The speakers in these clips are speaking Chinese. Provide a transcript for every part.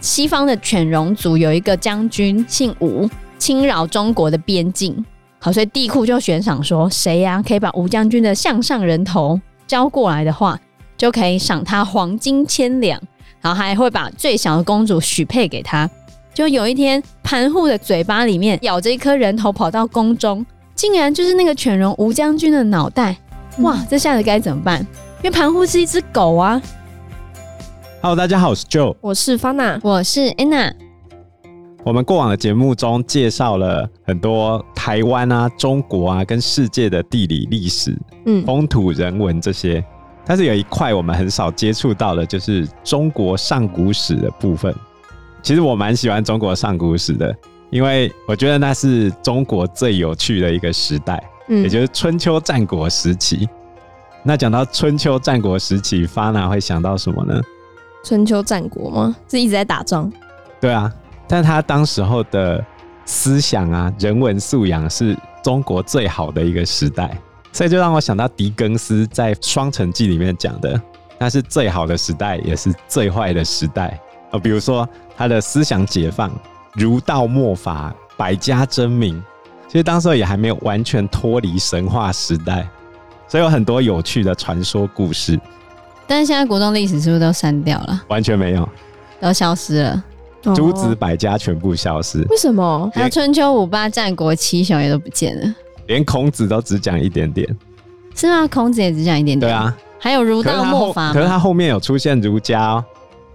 西方的犬戎族有一个将军姓吴，侵扰中国的边境。好，所以帝嚳就悬赏说，谁呀、可以把吴将军的项上人头交过来的话，就可以赏他黄金千两，然后还会把最小的公主许配给他。就有一天，盘户的嘴巴里面咬着一颗人头跑到宫中，竟然就是那个犬戎吴将军的脑袋。哇，这下子该怎么办？因为盘户是一只狗啊。Hello，大家好，我是 Joe，我是 Fana，我是 Anna。我们过往的节目中介绍了很多台湾啊、中国啊跟世界的地理历史、嗯、风土人文这些，但是有一块我们很少接触到的，就是中国上古史的部分。其实我蛮喜欢中国上古史的，因为我觉得那是中国最有趣的一个时代，嗯、也就是春秋战国时期。那讲到春秋战国时期，Fana 会想到什么呢？春秋战国吗？是一直在打仗？对啊。但他当时候的思想啊，人文素养是中国最好的一个时代，所以就让我想到狄更斯在《双城记》里面讲的，那是最好的时代，也是最坏的时代。呃，比如说他的思想解放，儒道墨法，百家争鸣，其实当时候也还没有完全脱离神话时代，所以有很多有趣的传说故事。但是现在国中历史是不是都删掉了？完全没有，都消失了。诸子百家全部消失，为什么？还有春秋五霸、战国七雄也都不见了，连孔子都只讲一点点，是吗？孔子也只讲一点点。对啊，还有儒道墨法，可是他后面有出现儒家哦，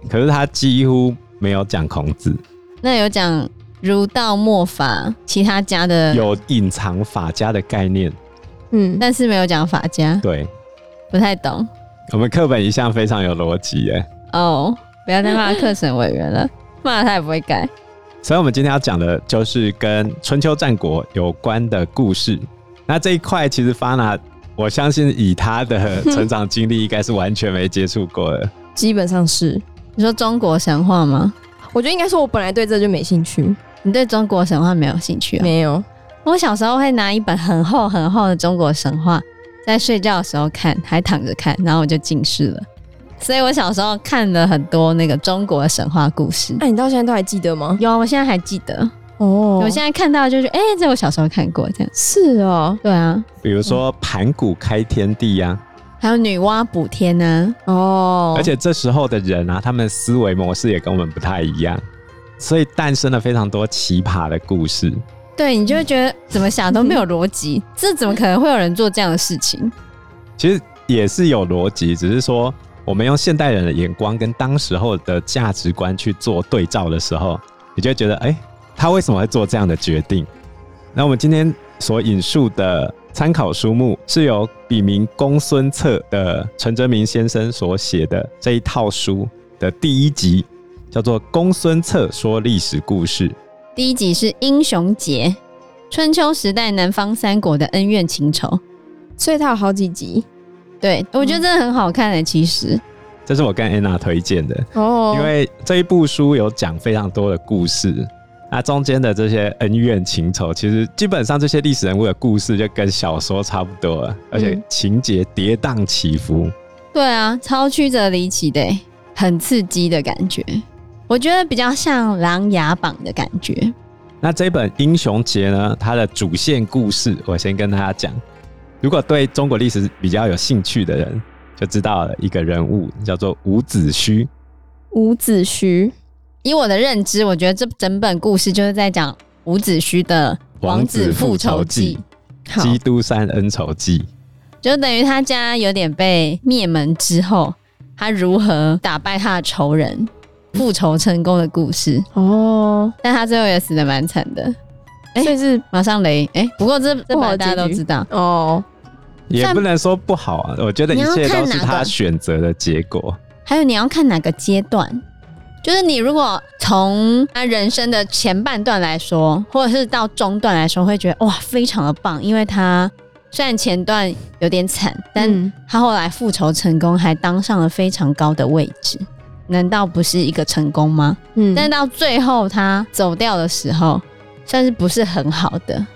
可是他几乎没有讲孔子。那有讲儒道墨法，其他家的有隐藏法家的概念，嗯，但是没有讲法家。对，不太懂。我们课本一向非常有逻辑耶。哦，不要再骂课审委员了。骂他也不会改，所以，我们今天要讲的就是跟春秋战国有关的故事。那这一块，其实 Fana，我相信以他的成长经历，应该是完全没接触过的。基本上是，你说中国神话吗？我觉得应该说，我本来对这就没兴趣。你对中国神话没有兴趣啊？没有。我小时候会拿一本很厚很厚的中国神话，在睡觉的时候看，还躺着看，然后我就近视了。所以我小时候看了很多那个中国的神话故事。哎，你到现在都还记得吗？有，我现在还记得。哦，我现在看到就是，哎、欸，这我小时候看过，这样。是哦，对啊。比如说盘古开天地呀、啊，还有女娲补天呢、啊。哦。而且这时候的人啊，他们思维模式也跟我们不太一样，所以诞生了非常多奇葩的故事。对，你就会觉得怎么想都没有逻辑，这怎么可能会有人做这样的事情？其实也是有逻辑，只是说。我们用现代人的眼光跟当时候的价值观去做对照的时候，你就会觉得，哎，他为什么会做这样的决定？那我们今天所引述的参考书目是由笔名公孙策的陈哲明先生所写的这一套书的第一集，叫做《公孙策说历史故事》。第一集是英雄节，春秋时代南方三国的恩怨情仇，所以它有好几集。对，我觉得真的很好看的。其实，这是我跟安娜推荐的哦，因为这一部书有讲非常多的故事，那中间的这些恩怨情仇，其实基本上这些历史人物的故事就跟小说差不多了，而且情节跌宕起伏。对啊，超曲折离奇的，很刺激的感觉。我觉得比较像《琅琊榜》的感觉。那这本《英雄节》呢，它的主线故事，我先跟大家讲。如果对中国历史比较有兴趣的人，就知道了一个人物叫做伍子胥。伍子胥，以我的认知，我觉得这整本故事就是在讲伍子胥的王子复仇记，基督山恩仇记，就等于他家有点被灭门之后，他如何打败他的仇人，复仇成功的故事。哦，但他最后也死的蛮惨的，所以是马上雷。哎，不过这这大家都知道哦。也不能说不好啊，我觉得一切都是他选择的结果。还有你要看哪个阶段，就是你如果从他人生的前半段来说，或者是到中段来说，会觉得哇非常的棒，因为他虽然前段有点惨，但他后来复仇成功，还当上了非常高的位置，难道不是一个成功吗？嗯，但到最后他走掉的时候，算是不是很好的。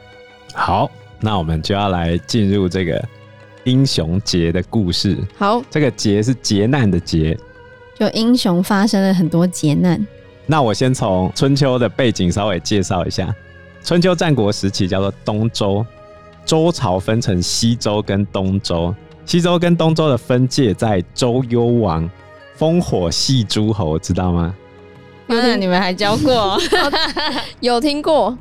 好，那我们就要来进入这个。英雄节的故事，好，这个劫是劫难的劫，就英雄发生了很多劫难。那我先从春秋的背景稍微介绍一下。春秋战国时期叫做东周，周朝分成西周跟东周。西周跟东周的分界在周幽王，烽火戏诸侯，知道吗？有的你们还教过，有听过。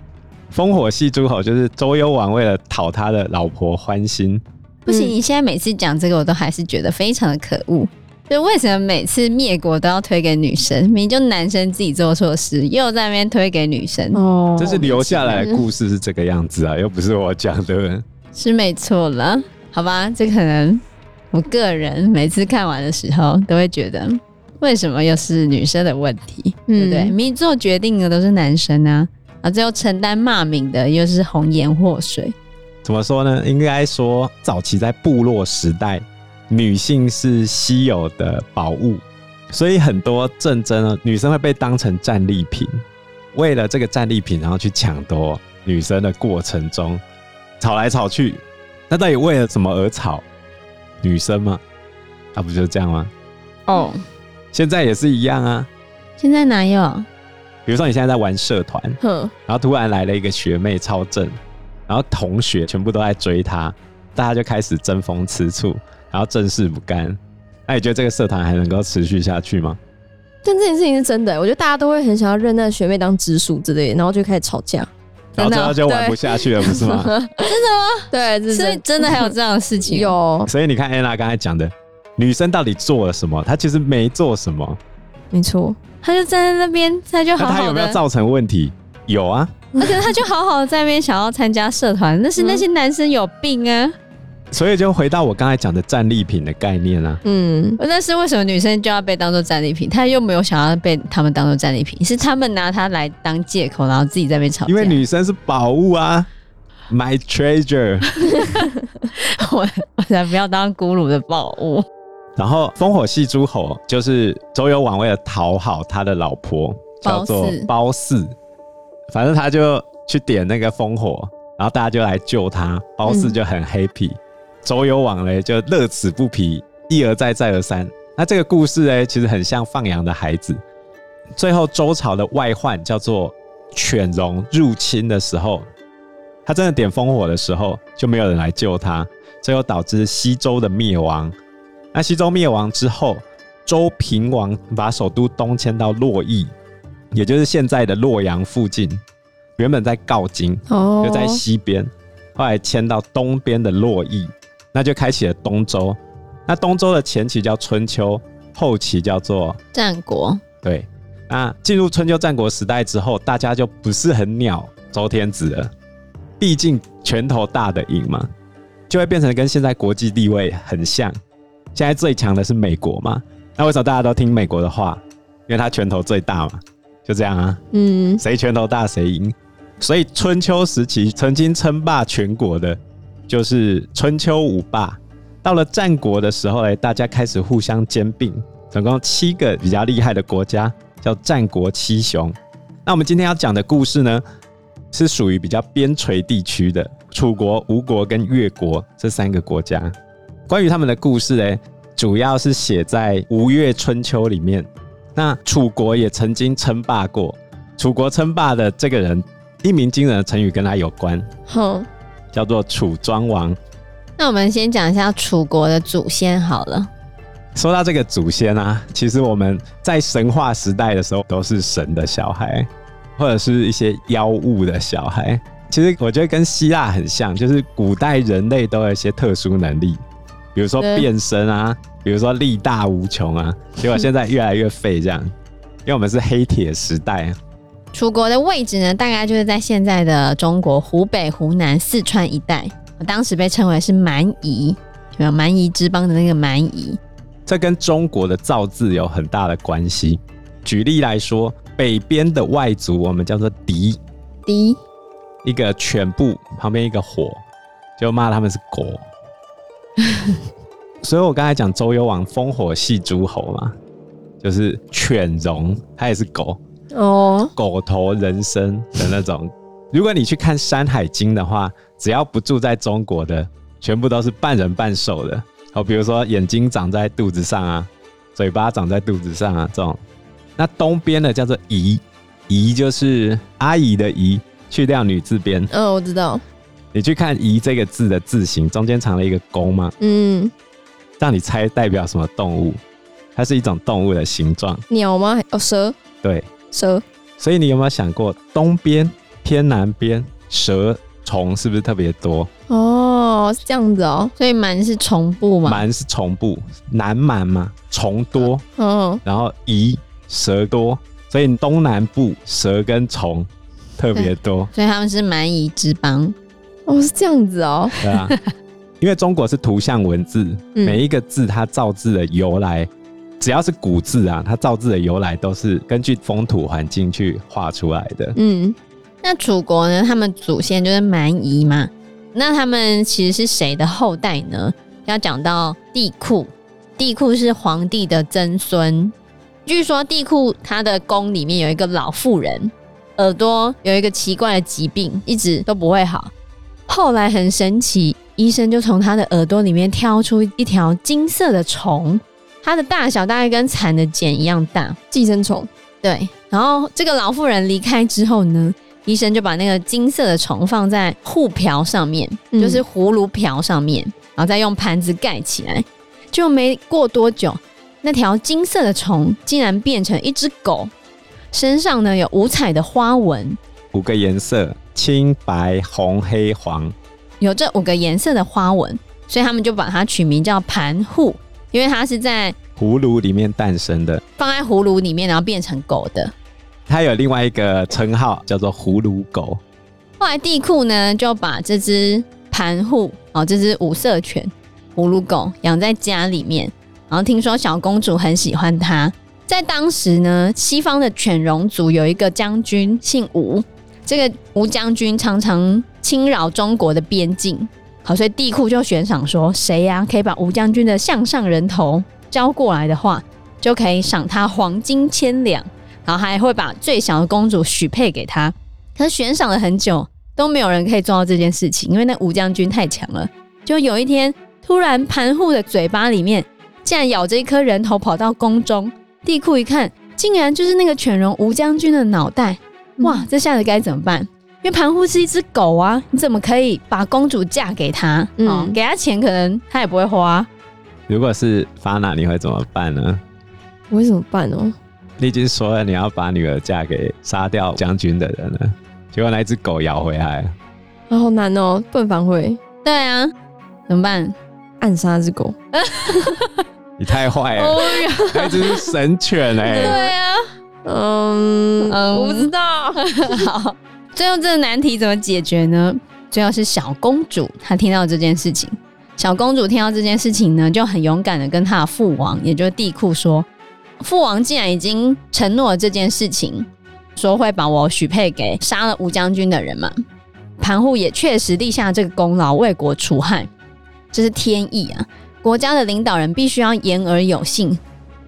烽火戏诸侯就是周幽王为了讨他的老婆欢心。不行，你现在每次讲这个，我都还是觉得非常的可恶。就为什么每次灭国都要推给女生？明明就男生自己做错事，又在那边推给女生。哦，这是留下来的故事是这个样子啊，又不是我讲的。是没错了，好吧？这可能我个人每次看完的时候，都会觉得为什么又是女生的问题？嗯、对不对？明明做决定的都是男生啊，啊，最后承担骂名的又是红颜祸水。怎么说呢？应该说，早期在部落时代。女性是稀有的宝物，所以很多战争呢，女生会被当成战利品。为了这个战利品，然后去抢夺女生的过程中，吵来吵去，那到底为了什么而吵？女生吗？那、啊、不就这样吗？哦，现在也是一样啊。现在哪有？比如说你现在在玩社团，哼，然后突然来了一个学妹超正，然后同学全部都在追她，大家就开始争风吃醋。然后正事不干，那你觉得这个社团还能够持续下去吗？但这件事情是真的，我觉得大家都会很想要认那个学妹当直属之类的，然后就开始吵架，然后最后就玩不下去了，不是吗？真的吗？对，所以真的还有这样的事情。有，所以你看安娜刚才讲的，女生到底做了什么？她其实没做什么，没错，她就站在那边，她就好好的。她有没有造成问题？有啊，而且她就好好的在那边想要参加社团，那是那些男生有病啊。所以就回到我刚才讲的战利品的概念啊，嗯，但是为什么女生就要被当做战利品？她又没有想要被他们当做战利品，是他们拿她来当借口，然后自己在那边吵架。因为女生是宝物啊，My treasure，我 我才不要当俘虏的宝物。然后烽火戏诸侯就是周幽王为了讨好他的老婆，叫做褒姒，反正他就去点那个烽火，然后大家就来救他，褒姒就很 happy。嗯周幽王嘞，就乐此不疲，一而再，再而三。那这个故事嘞，其实很像放羊的孩子。最后周朝的外患叫做犬戎入侵的时候，他真的点烽火的时候，就没有人来救他，最后导致西周的灭亡。那西周灭亡之后，周平王把首都东迁到洛邑，也就是现在的洛阳附近。原本在镐京，就在西边，后来迁到东边的洛邑。那就开启了东周。那东周的前期叫春秋，后期叫做战国。对，那进入春秋战国时代之后，大家就不是很鸟周天子了。毕竟拳头大的赢嘛，就会变成跟现在国际地位很像。现在最强的是美国嘛？那为什么大家都听美国的话？因为他拳头最大嘛，就这样啊。嗯，谁拳头大谁赢。所以春秋时期曾经称霸全国的。就是春秋五霸，到了战国的时候呢，大家开始互相兼并，总共七个比较厉害的国家，叫战国七雄。那我们今天要讲的故事呢，是属于比较边陲地区的楚国、吴国跟越国这三个国家。关于他们的故事呢，主要是写在《吴越春秋》里面。那楚国也曾经称霸过，楚国称霸的这个人，一鸣惊人的成语跟他有关。哼。叫做楚庄王。那我们先讲一下楚国的祖先好了。说到这个祖先啊，其实我们在神话时代的时候都是神的小孩，或者是一些妖物的小孩。其实我觉得跟希腊很像，就是古代人类都有一些特殊能力，比如说变身啊，比如说力大无穷啊。结果现在越来越废这样，因为我们是黑铁时代。楚国的位置呢，大概就是在现在的中国湖北、湖南、四川一带。当时被称为是蛮夷，有没有蛮夷之邦的那个蛮夷？这跟中国的造字有很大的关系。举例来说，北边的外族我们叫做狄，狄，一个犬部旁边一个火，就骂他们是狗。所以我刚才讲周幽王烽火戏诸侯嘛，就是犬戎，他也是狗。哦，狗头人身的那种。如果你去看《山海经》的话，只要不住在中国的，全部都是半人半兽的。哦，比如说眼睛长在肚子上啊，嘴巴长在肚子上啊，这种。那东边的叫做姨，姨就是阿姨的姨，去掉女字边。嗯，我知道。你去看“姨”这个字的字形，中间藏了一个弓吗？嗯。让你猜代表什么动物？它是一种动物的形状。鸟吗？哦，蛇。对，蛇。所以你有没有想过，东边偏南边蛇虫是不是特别多？哦，是这样子哦。所以蛮是虫部嘛？蛮是虫部，南蛮嘛，虫多。嗯。然后夷蛇多，所以东南部蛇跟虫特别多。所以他们是蛮夷之邦。哦，是这样子哦。对啊，因为中国是图像文字，嗯、每一个字它造字的由来，只要是古字啊，它造字的由来都是根据风土环境去画出来的。嗯，那楚国呢？他们祖先就是蛮夷嘛。那他们其实是谁的后代呢？要讲到帝库，帝库是皇帝的曾孙。据说帝库他的宫里面有一个老妇人，耳朵有一个奇怪的疾病，一直都不会好。后来很神奇，医生就从他的耳朵里面挑出一条金色的虫，它的大小大概跟蚕的茧一样大，寄生虫。对，然后这个老妇人离开之后呢，医生就把那个金色的虫放在护瓢上面，嗯、就是葫芦瓢上面，然后再用盘子盖起来。就没过多久，那条金色的虫竟然变成一只狗，身上呢有五彩的花纹，五个颜色。青白红黑黄，有这五个颜色的花纹，所以他们就把它取名叫盘笏，因为它是在葫芦里面诞生的，放在葫芦里面，然后变成狗的。它有另外一个称号叫做葫芦狗。后来地库呢就把这只盘户哦，这只五色犬葫芦狗养在家里面，然后听说小公主很喜欢它。在当时呢，西方的犬戎族有一个将军姓吴。这个吴将军常常侵扰中国的边境，好，所以帝库就悬赏说，谁呀、啊、可以把吴将军的项上人头交过来的话，就可以赏他黄金千两，然后还会把最小的公主许配给他。可是悬赏了很久都没有人可以做到这件事情，因为那吴将军太强了。就有一天，突然盘户的嘴巴里面竟然咬着一颗人头跑到宫中，帝库一看，竟然就是那个犬戎吴将军的脑袋。哇，这下子该怎么办？因为盘户是一只狗啊，你怎么可以把公主嫁给他？嗯、哦，给他钱可能他也不会花。如果是法娜，你会怎么办呢？我会怎么办哦？你已经说了你要把女儿嫁给杀掉将军的人了，结果那只狗咬回来啊，好难哦，不能反悔。对啊，怎么办？暗杀只狗？你太坏了，那只是神犬哎、欸。对啊。嗯嗯，我不知道。好，最后这个难题怎么解决呢？最后是小公主，她听到这件事情。小公主听到这件事情呢，就很勇敢的跟她的父王，也就是帝库说：“父王既然已经承诺了这件事情，说会把我许配给杀了吴将军的人嘛，盘户也确实立下这个功劳，为国除害，这是天意啊！国家的领导人必须要言而有信，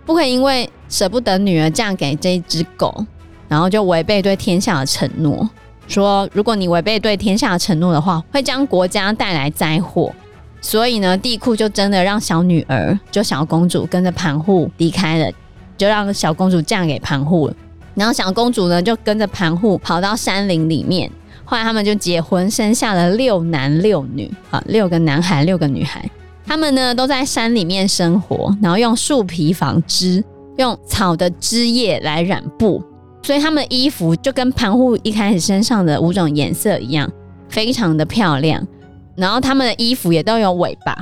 不可以因为。”舍不得女儿嫁给这只狗，然后就违背对天下的承诺，说如果你违背对天下的承诺的话，会将国家带来灾祸。所以呢，帝嚳就真的让小女儿，就小公主跟着盘户离开了，就让小公主嫁给盘户了。然后小公主呢，就跟着盘户跑到山林里面。后来他们就结婚，生下了六男六女，啊，六个男孩，六个女孩。他们呢都在山里面生活，然后用树皮纺织。用草的枝叶来染布，所以他们的衣服就跟盘户一开始身上的五种颜色一样，非常的漂亮。然后他们的衣服也都有尾巴。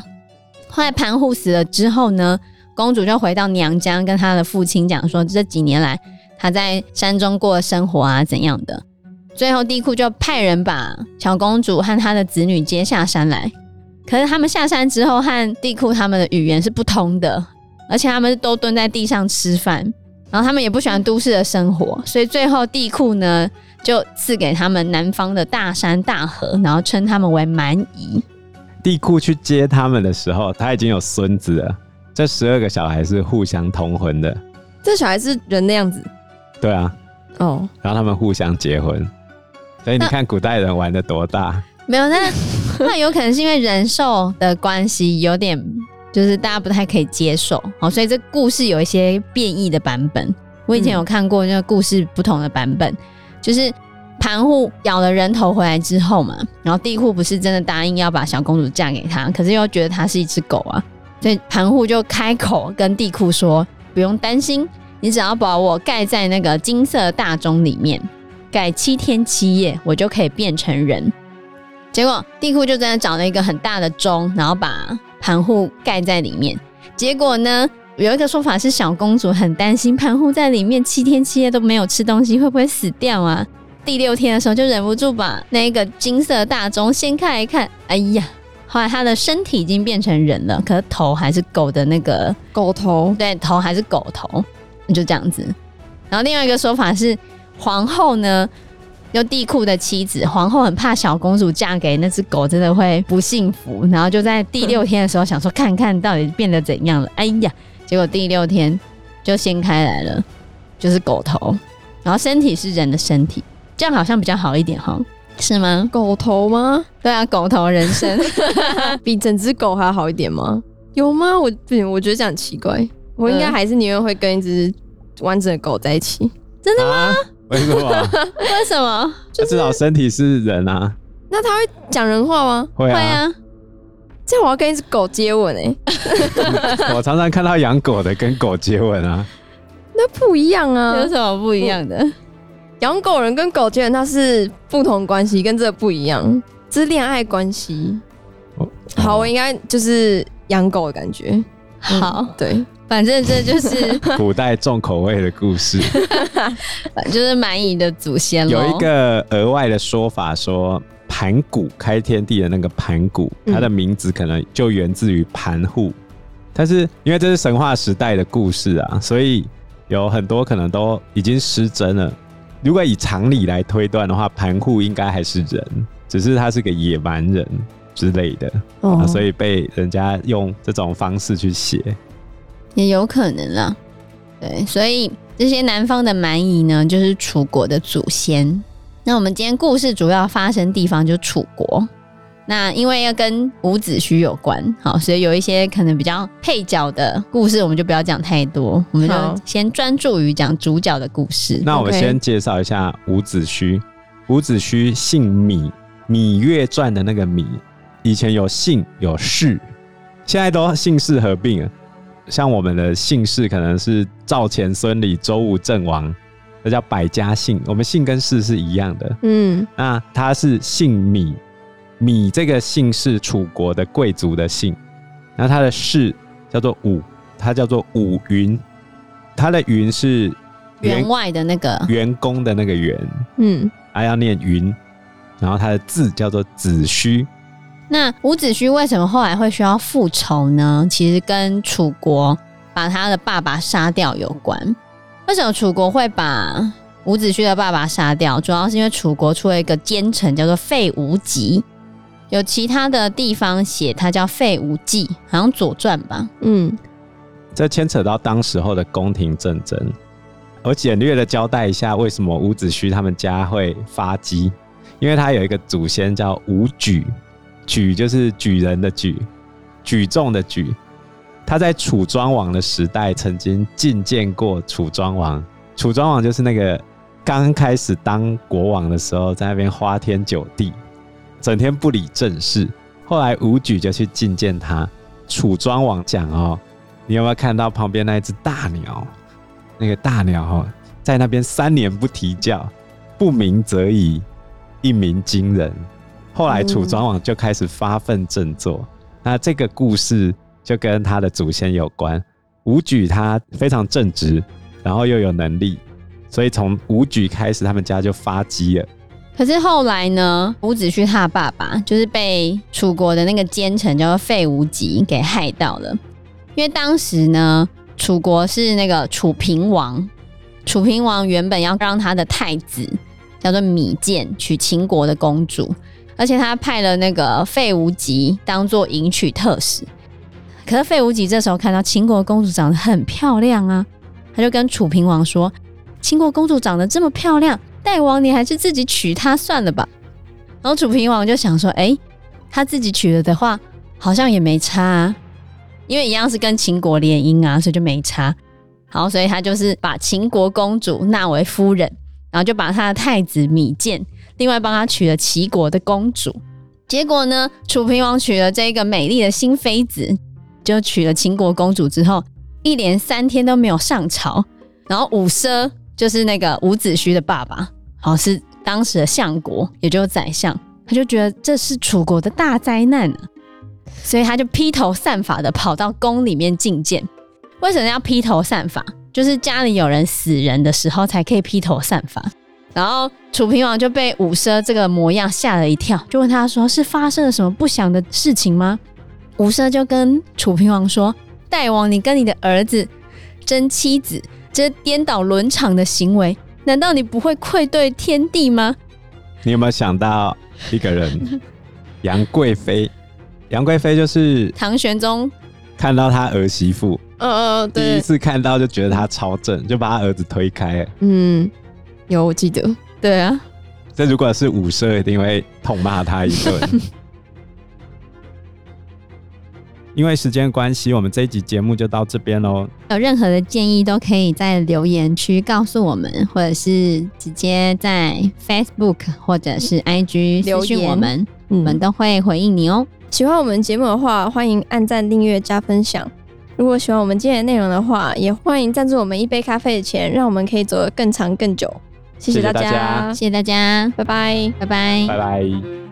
后来盘户死了之后呢，公主就回到娘家，跟她的父亲讲说，这几年来她在山中过生活啊怎样的。最后地库就派人把小公主和她的子女接下山来。可是他们下山之后，和地库他们的语言是不通的。而且他们都蹲在地上吃饭，然后他们也不喜欢都市的生活，所以最后地库呢就赐给他们南方的大山大河，然后称他们为蛮夷。地库去接他们的时候，他已经有孙子了。这十二个小孩是互相通婚的。这小孩是人的样子？对啊。哦。然后他们互相结婚，所以你看古代人玩的多大？没有，那 那有可能是因为人兽的关系有点。就是大家不太可以接受。好，所以这故事有一些变异的版本。我以前有看过那个故事不同的版本，嗯、就是盘户咬了人头回来之后嘛，然后地库不是真的答应要把小公主嫁给他，可是又觉得他是一只狗啊，所以盘户就开口跟地库说：“不用担心，你只要把我盖在那个金色大钟里面，盖七天七夜，我就可以变成人。”结果地库就真的找了一个很大的钟，然后把盘户盖在里面。结果呢？有一个说法是，小公主很担心盘户在里面七天七夜都没有吃东西，会不会死掉啊？第六天的时候，就忍不住把那个金色大钟掀开一看，哎呀，后来她的身体已经变成人了，可是头还是狗的那个狗头，对，头还是狗头，就这样子。然后另外一个说法是，皇后呢，就地库的妻子，皇后很怕小公主嫁给那只狗真的会不幸福，然后就在第六天的时候想说，看看到底变得怎样了，哎呀。结果第六天就掀开来了，就是狗头，然后身体是人的身体，这样好像比较好一点哈，是吗？狗头吗？对啊，狗头人身比整只狗还要好一点吗？有吗？我不行，我觉得这样很奇怪，我应该还是宁愿会跟一只完整的狗在一起。真的吗？啊、为什么？为什么？就是、至少身体是人啊。那他会讲人话吗？会啊。这样我要跟一只狗接吻哎、欸！我常常看到养狗的跟狗接吻啊，那不一样啊，有什么不一样的？养狗人跟狗接吻，它是不同关系，跟这个不一样，这是恋爱关系。好，我应该就是养狗的感觉。好，嗯、对，反正这就是 古代重口味的故事，就是蛮夷的祖先。有一个额外的说法说。盘古开天地的那个盘古，他的名字可能就源自于盘户，但是因为这是神话时代的故事啊，所以有很多可能都已经失真了。如果以常理来推断的话，盘户应该还是人，只是他是个野蛮人之类的，哦，所以被人家用这种方式去写，也有可能啦。对，所以这些南方的蛮夷呢，就是楚国的祖先。那我们今天故事主要发生地方就是楚国。那因为要跟伍子胥有关，好，所以有一些可能比较配角的故事，我们就不要讲太多，我们就先专注于讲主角的故事。那我们先介绍一下伍子胥。伍子胥姓芈，《芈月传》的那个芈，以前有姓有氏，现在都姓氏合并了。像我们的姓氏可能是赵钱孙李周吴郑王。那叫百家姓，我们姓跟氏是一样的。嗯，那他是姓米，米这个姓是楚国的贵族的姓，那他的氏叫做伍，他叫做伍云，他的云是员外的那个员工的那个员，嗯，还要念云，然后他的字叫做子胥。那伍子胥为什么后来会需要复仇呢？其实跟楚国把他的爸爸杀掉有关。为什么楚国会把伍子胥的爸爸杀掉？主要是因为楚国出了一个奸臣，叫做费无极。有其他的地方写他叫费无忌，好像《左传》吧。嗯，这牵扯到当时候的宫廷政争。我简略的交代一下，为什么伍子胥他们家会发迹？因为他有一个祖先叫伍举，举就是举人的举，举重的举。他在楚庄王的时代曾经觐见过楚庄王。楚庄王就是那个刚开始当国王的时候，在那边花天酒地，整天不理政事。后来伍举就去觐见他。楚庄王讲：“哦，你有没有看到旁边那一只大鸟？那个大鸟哦，在那边三年不啼叫，不鸣则已，一鸣惊人。”后来楚庄王就开始发奋振作。那这个故事。就跟他的祖先有关，伍举他非常正直，然后又有能力，所以从伍举开始，他们家就发迹了。可是后来呢，伍子胥他爸爸就是被楚国的那个奸臣叫做费无极给害到了，因为当时呢，楚国是那个楚平王，楚平王原本要让他的太子叫做芈建娶秦国的公主，而且他派了那个费无极当做迎娶特使。可是费无极这时候看到秦国公主长得很漂亮啊，他就跟楚平王说：“秦国公主长得这么漂亮，大王你还是自己娶她算了吧。”然后楚平王就想说：“哎，他自己娶了的话，好像也没差啊。”因为一样是跟秦国联姻啊，所以就没差。好，所以他就是把秦国公主纳为夫人，然后就把他的太子米建，另外帮他娶了齐国的公主。结果呢，楚平王娶了这个美丽的新妃子，就娶了秦国公主之后，一连三天都没有上朝。然后伍奢就是那个伍子胥的爸爸，好，是当时的相国，也就是宰相，他就觉得这是楚国的大灾难啊，所以他就披头散发的跑到宫里面觐见。为什么要披头散发？就是家里有人死人的时候才可以披头散发。然后楚平王就被伍奢这个模样吓了一跳，就问他说：“是发生了什么不祥的事情吗？”伍奢就跟楚平王说：“大王，你跟你的儿子争妻子，这颠倒伦常的行为，难道你不会愧对天地吗？”你有没有想到一个人？杨贵妃。杨贵妃就是唐玄宗看到他儿媳妇，嗯嗯，对，第一次看到就觉得他超正，就把他儿子推开。嗯。有，我记得。对啊，这如果是伍奢，一定会痛骂他一顿。因为时间关系，我们这一集节目就到这边喽。有任何的建议，都可以在留言区告诉我们，或者是直接在 Facebook 或者是 IG 留言我们，我们都会回应你哦。喜欢我们节目的话，欢迎按赞、订阅、加分享。如果喜欢我们今天的内容的话，也欢迎赞助我们一杯咖啡的钱，让我们可以走得更长更久。谢谢大家，谢谢大家，拜拜，拜拜，拜拜。